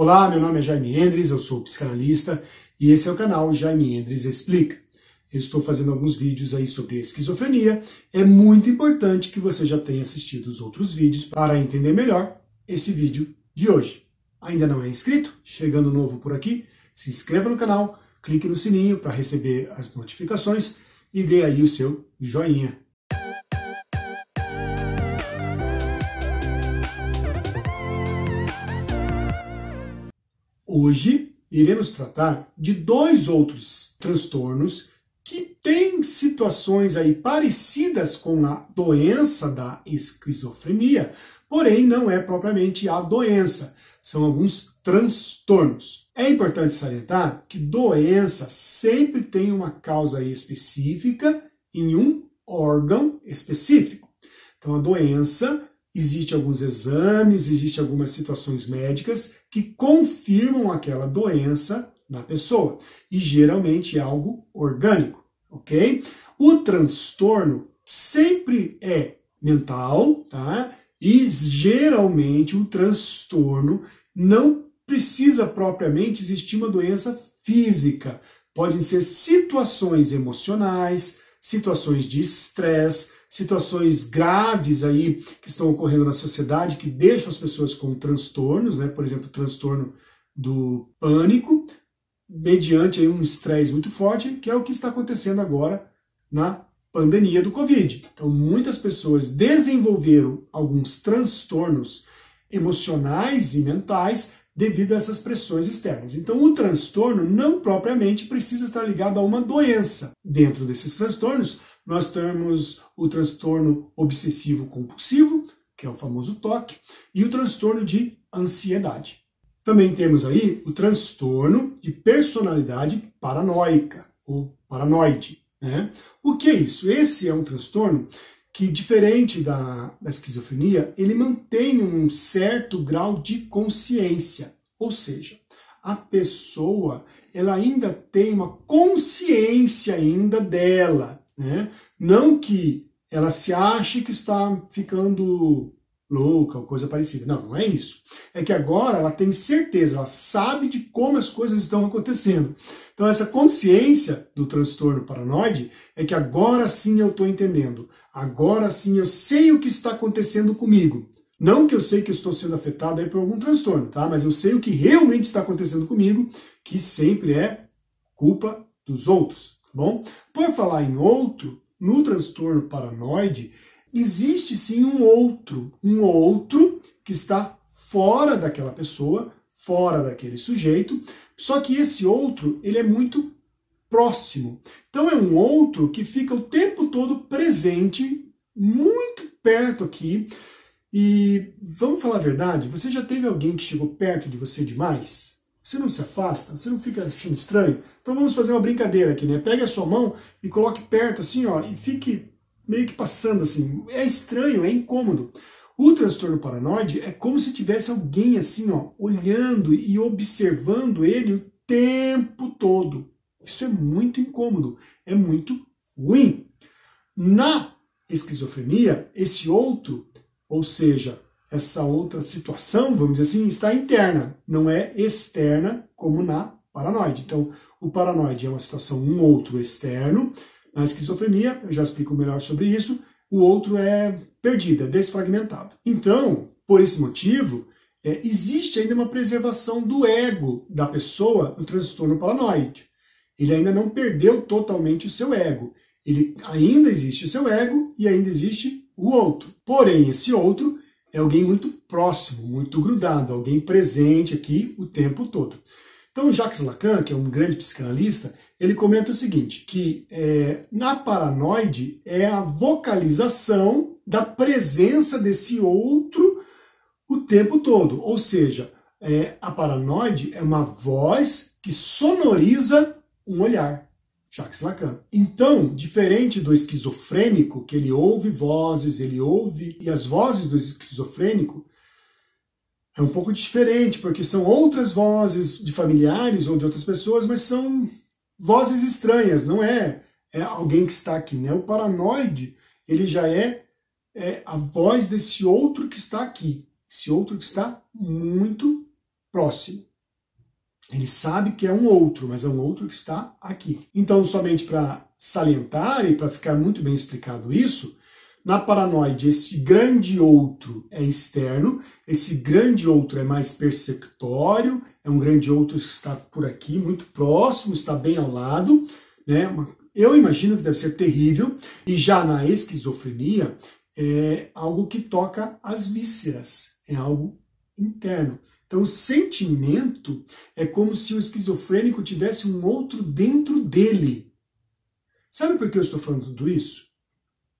Olá, meu nome é Jaime Endres, eu sou psicanalista e esse é o canal Jaime Endres Explica. Eu estou fazendo alguns vídeos aí sobre esquizofrenia. É muito importante que você já tenha assistido os outros vídeos para entender melhor esse vídeo de hoje. Ainda não é inscrito? Chegando novo por aqui, se inscreva no canal, clique no sininho para receber as notificações e dê aí o seu joinha. Hoje iremos tratar de dois outros transtornos que têm situações aí parecidas com a doença da esquizofrenia, porém não é propriamente a doença, são alguns transtornos. É importante salientar que doença sempre tem uma causa específica em um órgão específico. Então a doença Existem alguns exames, existem algumas situações médicas que confirmam aquela doença na pessoa. E geralmente é algo orgânico, ok? O transtorno sempre é mental, tá? E geralmente o transtorno não precisa propriamente existir uma doença física. Podem ser situações emocionais, situações de estresse, situações graves aí que estão ocorrendo na sociedade que deixam as pessoas com transtornos, né? Por exemplo, transtorno do pânico, mediante um estresse muito forte, que é o que está acontecendo agora na pandemia do Covid. Então, muitas pessoas desenvolveram alguns transtornos emocionais e mentais devido a essas pressões externas. Então, o transtorno não propriamente precisa estar ligado a uma doença. Dentro desses transtornos, nós temos o transtorno obsessivo compulsivo, que é o famoso TOC, e o transtorno de ansiedade. Também temos aí o transtorno de personalidade paranoica, ou paranoide. Né? O que é isso? Esse é um transtorno que, diferente da, da esquizofrenia, ele mantém um certo grau de consciência. Ou seja, a pessoa ela ainda tem uma consciência ainda dela, né? Não que ela se ache que está ficando louca ou coisa parecida. Não, não é isso. É que agora ela tem certeza, ela sabe de como as coisas estão acontecendo. Então essa consciência do transtorno paranoide é que agora sim eu estou entendendo. Agora sim eu sei o que está acontecendo comigo. Não que eu sei que estou sendo afetado aí por algum transtorno, tá? Mas eu sei o que realmente está acontecendo comigo, que sempre é culpa dos outros. Bom, por falar em outro, no transtorno paranoide, existe sim um outro, um outro que está fora daquela pessoa, fora daquele sujeito, só que esse outro, ele é muito próximo. Então é um outro que fica o tempo todo presente, muito perto aqui. E vamos falar a verdade, você já teve alguém que chegou perto de você demais? Você não se afasta? Você não fica achando estranho? Então vamos fazer uma brincadeira aqui, né? Pegue a sua mão e coloque perto assim, ó, e fique meio que passando assim. É estranho, é incômodo. O transtorno paranoide é como se tivesse alguém assim, ó, olhando e observando ele o tempo todo. Isso é muito incômodo, é muito ruim. Na esquizofrenia, esse outro, ou seja, essa outra situação, vamos dizer assim, está interna, não é externa como na paranoide. Então, o paranoide é uma situação, um outro externo. Na esquizofrenia, eu já explico melhor sobre isso, o outro é perdido, é desfragmentado. Então, por esse motivo, é, existe ainda uma preservação do ego da pessoa no transtorno paranoide. Ele ainda não perdeu totalmente o seu ego. Ele ainda existe o seu ego e ainda existe o outro. Porém, esse outro é alguém muito próximo, muito grudado, alguém presente aqui o tempo todo. Então, Jacques Lacan, que é um grande psicanalista, ele comenta o seguinte, que é, na paranoide é a vocalização da presença desse outro o tempo todo. Ou seja, é, a paranoide é uma voz que sonoriza um olhar. Jacques Lacan. Então, diferente do esquizofrênico, que ele ouve vozes, ele ouve, e as vozes do esquizofrênico é um pouco diferente, porque são outras vozes de familiares ou de outras pessoas, mas são vozes estranhas, não é, é alguém que está aqui. Né? O paranoide, ele já é, é a voz desse outro que está aqui, esse outro que está muito próximo. Ele sabe que é um outro, mas é um outro que está aqui. Então, somente para salientar e para ficar muito bem explicado isso, na paranoide, esse grande outro é externo, esse grande outro é mais perceptório, é um grande outro que está por aqui, muito próximo, está bem ao lado, né? Eu imagino que deve ser terrível. E já na esquizofrenia, é algo que toca as vísceras, é algo interno. Então, o sentimento é como se o esquizofrênico tivesse um outro dentro dele. Sabe por que eu estou falando tudo isso?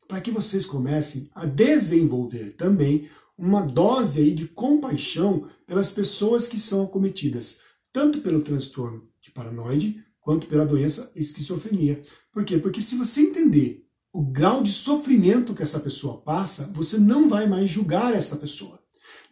Para que vocês comecem a desenvolver também uma dose aí de compaixão pelas pessoas que são acometidas, tanto pelo transtorno de paranoide quanto pela doença esquizofrenia. Por quê? Porque se você entender o grau de sofrimento que essa pessoa passa, você não vai mais julgar essa pessoa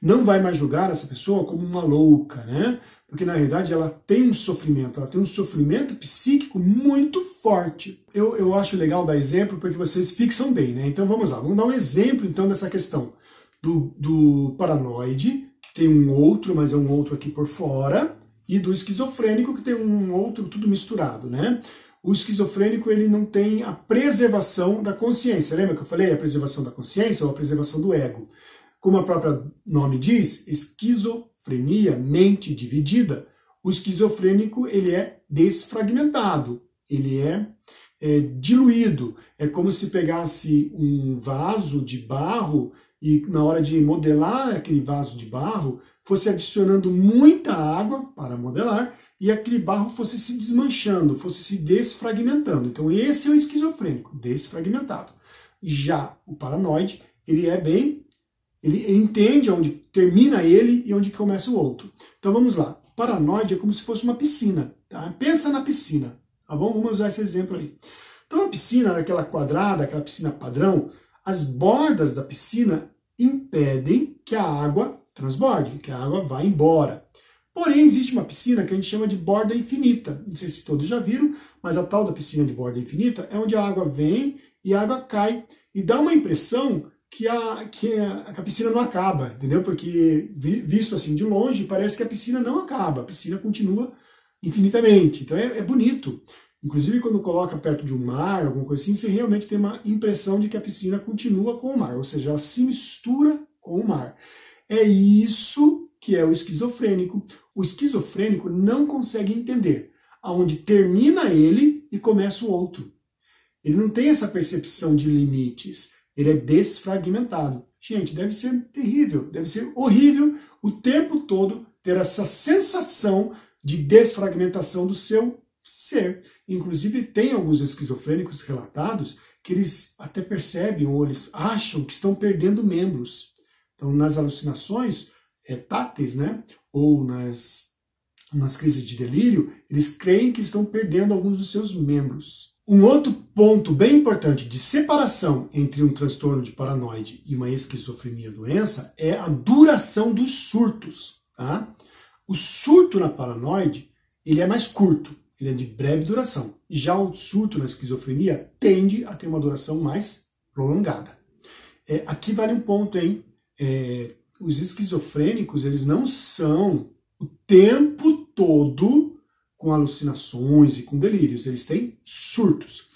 não vai mais julgar essa pessoa como uma louca, né? Porque na realidade ela tem um sofrimento, ela tem um sofrimento psíquico muito forte. Eu, eu acho legal dar exemplo porque vocês fixam bem, né? Então vamos lá, vamos dar um exemplo então dessa questão do, do paranoide, que tem um outro, mas é um outro aqui por fora, e do esquizofrênico, que tem um outro tudo misturado, né? O esquizofrênico ele não tem a preservação da consciência. Lembra que eu falei a preservação da consciência ou a preservação do ego? Como o próprio nome diz, esquizofrenia, mente dividida. O esquizofrênico ele é desfragmentado, ele é, é diluído. É como se pegasse um vaso de barro e na hora de modelar aquele vaso de barro, fosse adicionando muita água para modelar e aquele barro fosse se desmanchando, fosse se desfragmentando. Então esse é o esquizofrênico, desfragmentado. Já o paranoide, ele é bem ele entende onde termina ele e onde começa o outro. Então vamos lá. Paranoide é como se fosse uma piscina. Tá? Pensa na piscina. Tá bom? Vamos usar esse exemplo aí. Então a piscina, aquela quadrada, aquela piscina padrão, as bordas da piscina impedem que a água transborde, que a água vá embora. Porém, existe uma piscina que a gente chama de borda infinita. Não sei se todos já viram, mas a tal da piscina de borda infinita é onde a água vem e a água cai. E dá uma impressão que a, que a, a, piscina não acaba, entendeu? Porque visto assim de longe, parece que a piscina não acaba, a piscina continua infinitamente. Então é, é bonito. Inclusive, quando coloca perto de um mar, alguma coisa assim, você realmente tem uma impressão de que a piscina continua com o mar, ou seja, ela se mistura com o mar. É isso que é o esquizofrênico. O esquizofrênico não consegue entender aonde termina ele e começa o outro. Ele não tem essa percepção de limites ele é desfragmentado. Gente, deve ser terrível, deve ser horrível o tempo todo ter essa sensação de desfragmentação do seu ser. Inclusive, tem alguns esquizofrênicos relatados que eles até percebem ou eles acham que estão perdendo membros. Então, nas alucinações é, táteis, né, ou nas, nas crises de delírio, eles creem que estão perdendo alguns dos seus membros. Um outro ponto bem importante de separação entre um transtorno de paranoide e uma esquizofrenia doença é a duração dos surtos. Tá? O surto na paranoide ele é mais curto, ele é de breve duração. Já o surto na esquizofrenia tende a ter uma duração mais prolongada. É, aqui vale um ponto, hein? É, os esquizofrênicos eles não são o tempo todo com alucinações e com delírios, eles têm surtos.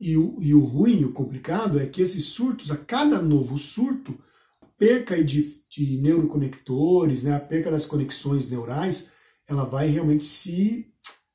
E o, e o ruim, o complicado, é que esses surtos, a cada novo surto, a perca de, de neuroconectores, né, a perca das conexões neurais, ela vai realmente se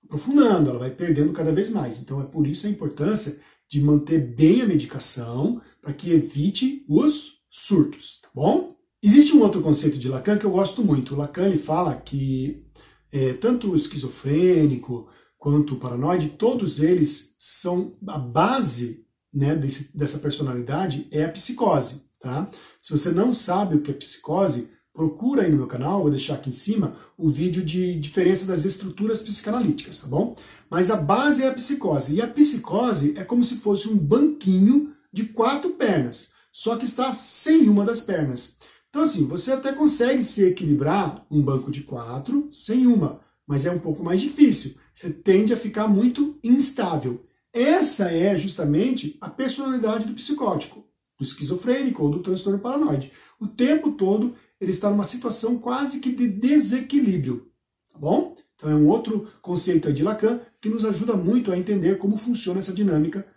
aprofundando, ela vai perdendo cada vez mais. Então é por isso a importância de manter bem a medicação para que evite os surtos, tá bom? Existe um outro conceito de Lacan que eu gosto muito. O Lacan ele fala que é, tanto o esquizofrênico quanto o paranoide, todos eles são a base né, desse, dessa personalidade é a psicose. Tá? Se você não sabe o que é psicose, procura aí no meu canal, vou deixar aqui em cima o vídeo de diferença das estruturas psicanalíticas, tá bom? Mas a base é a psicose. E a psicose é como se fosse um banquinho de quatro pernas, só que está sem uma das pernas. Então, assim, você até consegue se equilibrar um banco de quatro sem uma, mas é um pouco mais difícil. Você tende a ficar muito instável. Essa é justamente a personalidade do psicótico, do esquizofrênico ou do transtorno paranoide. O tempo todo ele está numa situação quase que de desequilíbrio. tá bom? Então é um outro conceito de Lacan que nos ajuda muito a entender como funciona essa dinâmica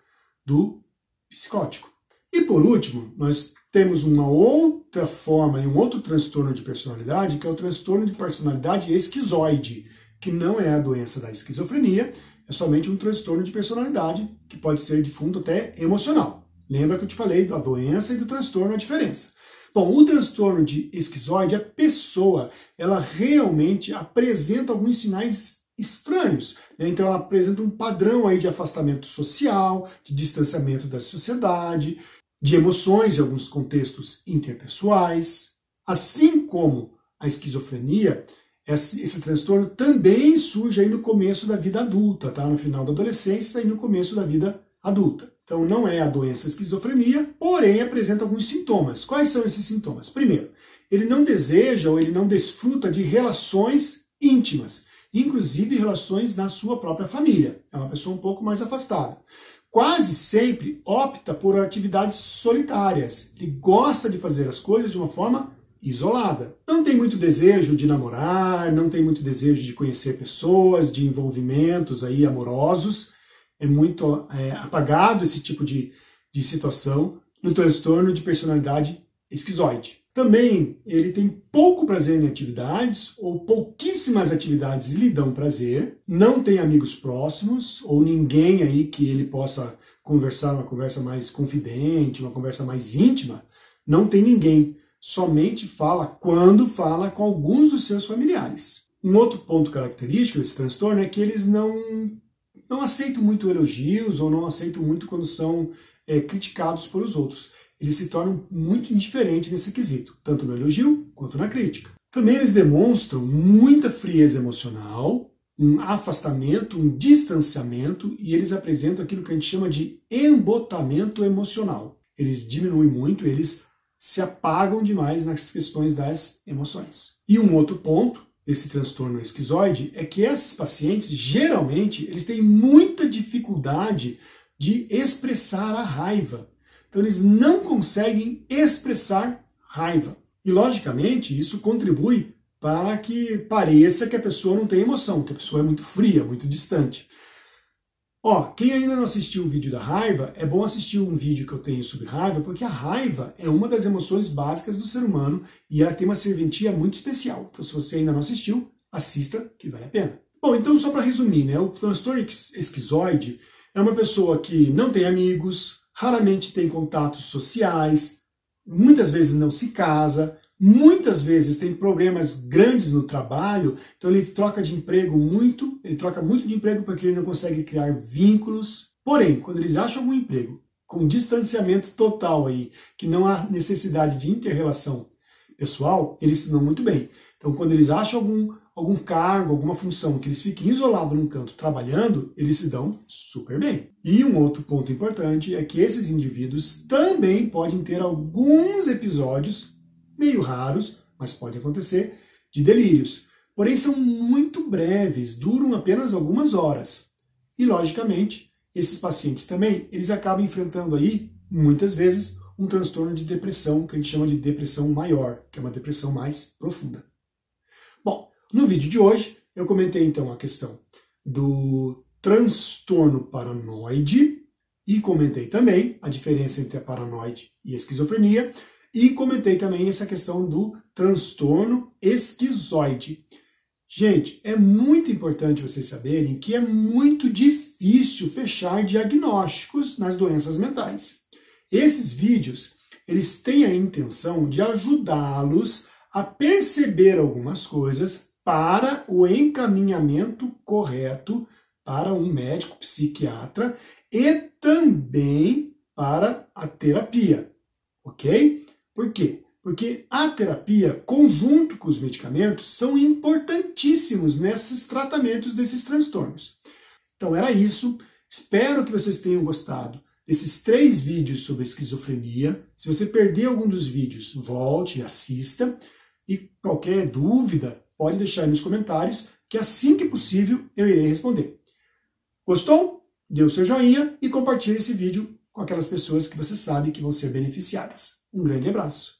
do psicótico. E por último, nós temos uma outra forma e um outro transtorno de personalidade, que é o transtorno de personalidade esquizoide, que não é a doença da esquizofrenia, é somente um transtorno de personalidade que pode ser de fundo até emocional. Lembra que eu te falei da doença e do transtorno a diferença. Bom, o transtorno de esquizoide, a pessoa, ela realmente apresenta alguns sinais estranhos. Né? Então ela apresenta um padrão aí de afastamento social, de distanciamento da sociedade, de emoções em alguns contextos interpessoais. Assim como a esquizofrenia, esse, esse, transtorno também surge aí no começo da vida adulta, tá? No final da adolescência e no começo da vida adulta. Então não é a doença esquizofrenia, porém apresenta alguns sintomas. Quais são esses sintomas? Primeiro, ele não deseja ou ele não desfruta de relações íntimas, inclusive relações na sua própria família. É uma pessoa um pouco mais afastada. Quase sempre opta por atividades solitárias. Ele gosta de fazer as coisas de uma forma isolada. Não tem muito desejo de namorar, não tem muito desejo de conhecer pessoas, de envolvimentos aí amorosos é muito é, apagado esse tipo de, de situação no transtorno de personalidade esquizoide. Também ele tem pouco prazer em atividades ou pouquíssimas atividades lhe dão prazer, não tem amigos próximos ou ninguém aí que ele possa conversar uma conversa mais confidente, uma conversa mais íntima, não tem ninguém, somente fala quando fala com alguns dos seus familiares. Um outro ponto característico desse transtorno é que eles não não aceitam muito elogios ou não aceitam muito quando são é, criticados pelos outros. Eles se tornam muito indiferentes nesse quesito, tanto no elogio quanto na crítica. Também eles demonstram muita frieza emocional, um afastamento, um distanciamento e eles apresentam aquilo que a gente chama de embotamento emocional. Eles diminuem muito, eles se apagam demais nas questões das emoções. E um outro ponto desse transtorno esquizoide é que esses pacientes, geralmente, eles têm muita dificuldade de expressar a raiva. Então, eles não conseguem expressar raiva. E, logicamente, isso contribui para que pareça que a pessoa não tem emoção, que a pessoa é muito fria, muito distante. Ó, quem ainda não assistiu o vídeo da raiva, é bom assistir um vídeo que eu tenho sobre raiva, porque a raiva é uma das emoções básicas do ser humano e ela tem uma serventia muito especial. Então, se você ainda não assistiu, assista, que vale a pena. Bom, então só para resumir, né, o transtorno esquizoide é uma pessoa que não tem amigos, raramente tem contatos sociais, muitas vezes não se casa, muitas vezes tem problemas grandes no trabalho, então ele troca de emprego muito, ele troca muito de emprego porque ele não consegue criar vínculos. Porém, quando eles acham algum emprego com distanciamento total aí, que não há necessidade de interrelação pessoal, eles se dão muito bem. Então, quando eles acham algum, algum cargo, alguma função que eles fiquem isolados num canto trabalhando, eles se dão super bem. E um outro ponto importante é que esses indivíduos também podem ter alguns episódios meio raros, mas pode acontecer, de delírios. Porém, são muito breves, duram apenas algumas horas. E, logicamente, esses pacientes também, eles acabam enfrentando aí, muitas vezes, um transtorno de depressão, que a gente chama de depressão maior, que é uma depressão mais profunda. Bom, no vídeo de hoje, eu comentei então a questão do transtorno paranoide e comentei também a diferença entre a paranoide e a esquizofrenia, e comentei também essa questão do transtorno esquizoide. Gente, é muito importante vocês saberem que é muito difícil fechar diagnósticos nas doenças mentais. Esses vídeos, eles têm a intenção de ajudá-los a perceber algumas coisas para o encaminhamento correto para um médico psiquiatra e também para a terapia, ok? Por quê? Porque a terapia, conjunto com os medicamentos, são importantíssimos nesses tratamentos desses transtornos. Então era isso. Espero que vocês tenham gostado desses três vídeos sobre esquizofrenia. Se você perdeu algum dos vídeos, volte e assista. E qualquer dúvida, pode deixar aí nos comentários, que assim que possível eu irei responder. Gostou? Dê o seu joinha e compartilhe esse vídeo com aquelas pessoas que você sabe que vão ser beneficiadas. Um grande abraço.